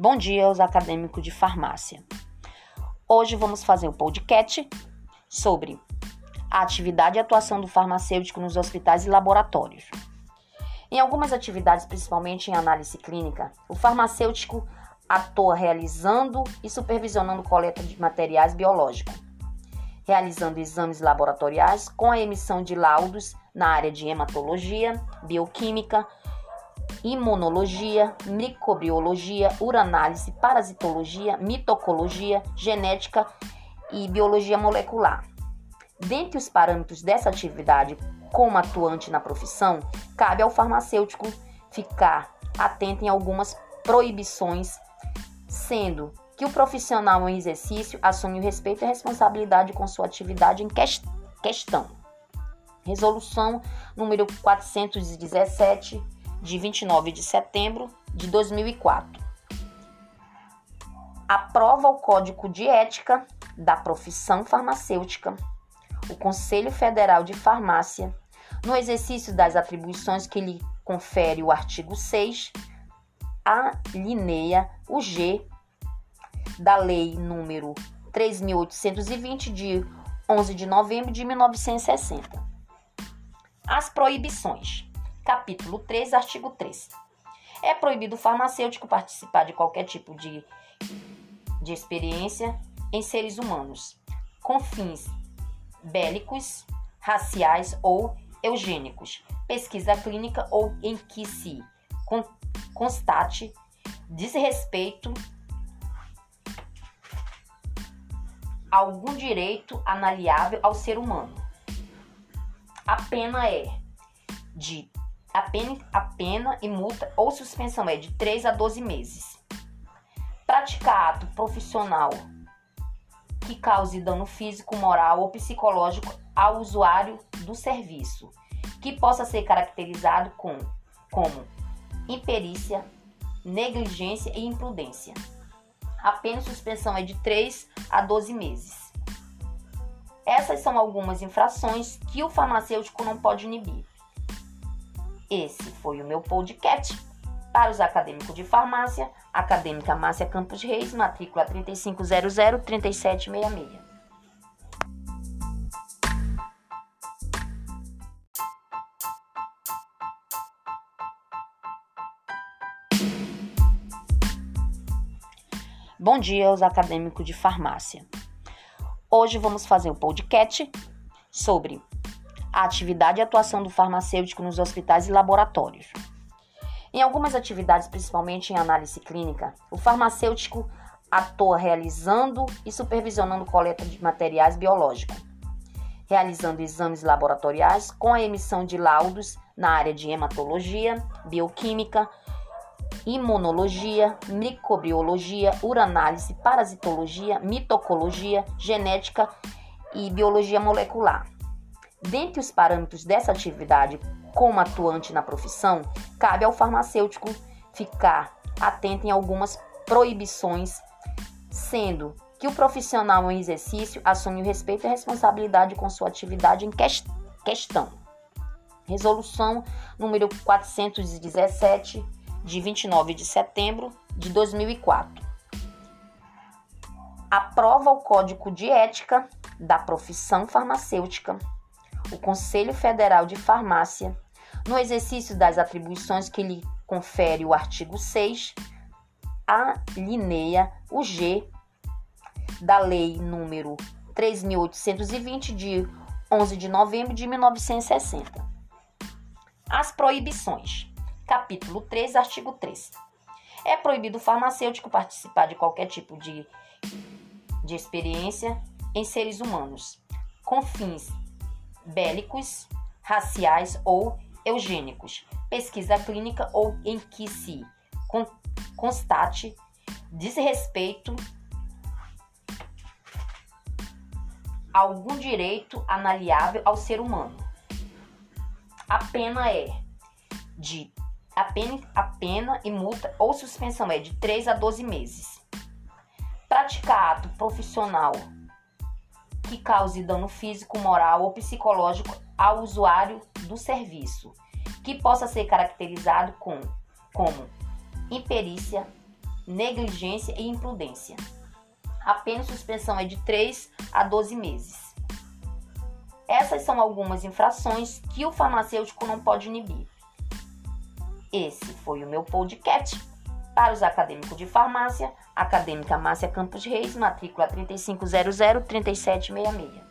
Bom dia aos acadêmicos de farmácia. Hoje vamos fazer um podcast sobre a atividade e atuação do farmacêutico nos hospitais e laboratórios. Em algumas atividades, principalmente em análise clínica, o farmacêutico atua realizando e supervisionando coleta de materiais biológicos, realizando exames laboratoriais com a emissão de laudos na área de hematologia, bioquímica, imunologia, microbiologia, uranálise, parasitologia, mitocologia, genética e biologia molecular. Dentre os parâmetros dessa atividade, como atuante na profissão, cabe ao farmacêutico ficar atento em algumas proibições, sendo que o profissional em exercício assume o respeito e a responsabilidade com sua atividade em questão. Resolução número 417 de 29 de setembro de 2004. Aprova o Código de Ética da Profissão Farmacêutica, o Conselho Federal de Farmácia, no exercício das atribuições que lhe confere o artigo 6, alinea o G da Lei número 3.820 de 11 de novembro de 1960. As proibições. Capítulo 3, artigo 3. É proibido o farmacêutico participar de qualquer tipo de, de experiência em seres humanos, com fins bélicos, raciais ou eugênicos, pesquisa clínica ou em que se constate desrespeito a algum direito analiável ao ser humano. A pena é de a pena, a pena e multa ou suspensão é de 3 a 12 meses. Praticar ato profissional que cause dano físico, moral ou psicológico ao usuário do serviço, que possa ser caracterizado com, como imperícia, negligência e imprudência. A pena de suspensão é de 3 a 12 meses. Essas são algumas infrações que o farmacêutico não pode inibir. Esse foi o meu podcast para os acadêmicos de farmácia, Acadêmica Márcia Campos Reis, matrícula 3500-3766. Bom dia aos acadêmicos de farmácia. Hoje vamos fazer um podcast sobre a atividade e atuação do farmacêutico nos hospitais e laboratórios. Em algumas atividades, principalmente em análise clínica, o farmacêutico atua realizando e supervisionando coleta de materiais biológicos, realizando exames laboratoriais com a emissão de laudos na área de hematologia, bioquímica, imunologia, microbiologia, uranálise, parasitologia, mitocologia, genética e biologia molecular. Dentre os parâmetros dessa atividade, como atuante na profissão, cabe ao farmacêutico ficar atento em algumas proibições, sendo que o profissional em exercício assume o respeito e a responsabilidade com sua atividade em questão. Resolução número 417 de 29 de setembro de 2004. Aprova o Código de Ética da Profissão Farmacêutica o Conselho Federal de Farmácia, no exercício das atribuições que lhe confere o artigo 6, alinea o G da Lei número 3.820 de 11 de novembro de 1960. As proibições. Capítulo 3, artigo 3. É proibido o farmacêutico participar de qualquer tipo de, de experiência em seres humanos, com fins bélicos, raciais ou eugênicos, pesquisa clínica ou em que se constate desrespeito a algum direito analiável ao ser humano. A pena é de a pena, a pena e multa ou suspensão é de 3 a 12 meses. Praticar ato profissional que cause dano físico, moral ou psicológico ao usuário do serviço, que possa ser caracterizado com, como imperícia, negligência e imprudência. A pena de suspensão é de 3 a 12 meses. Essas são algumas infrações que o farmacêutico não pode inibir. Esse foi o meu podcast para os acadêmicos de farmácia, Acadêmica Márcia Campos Reis, matrícula 3500 3766.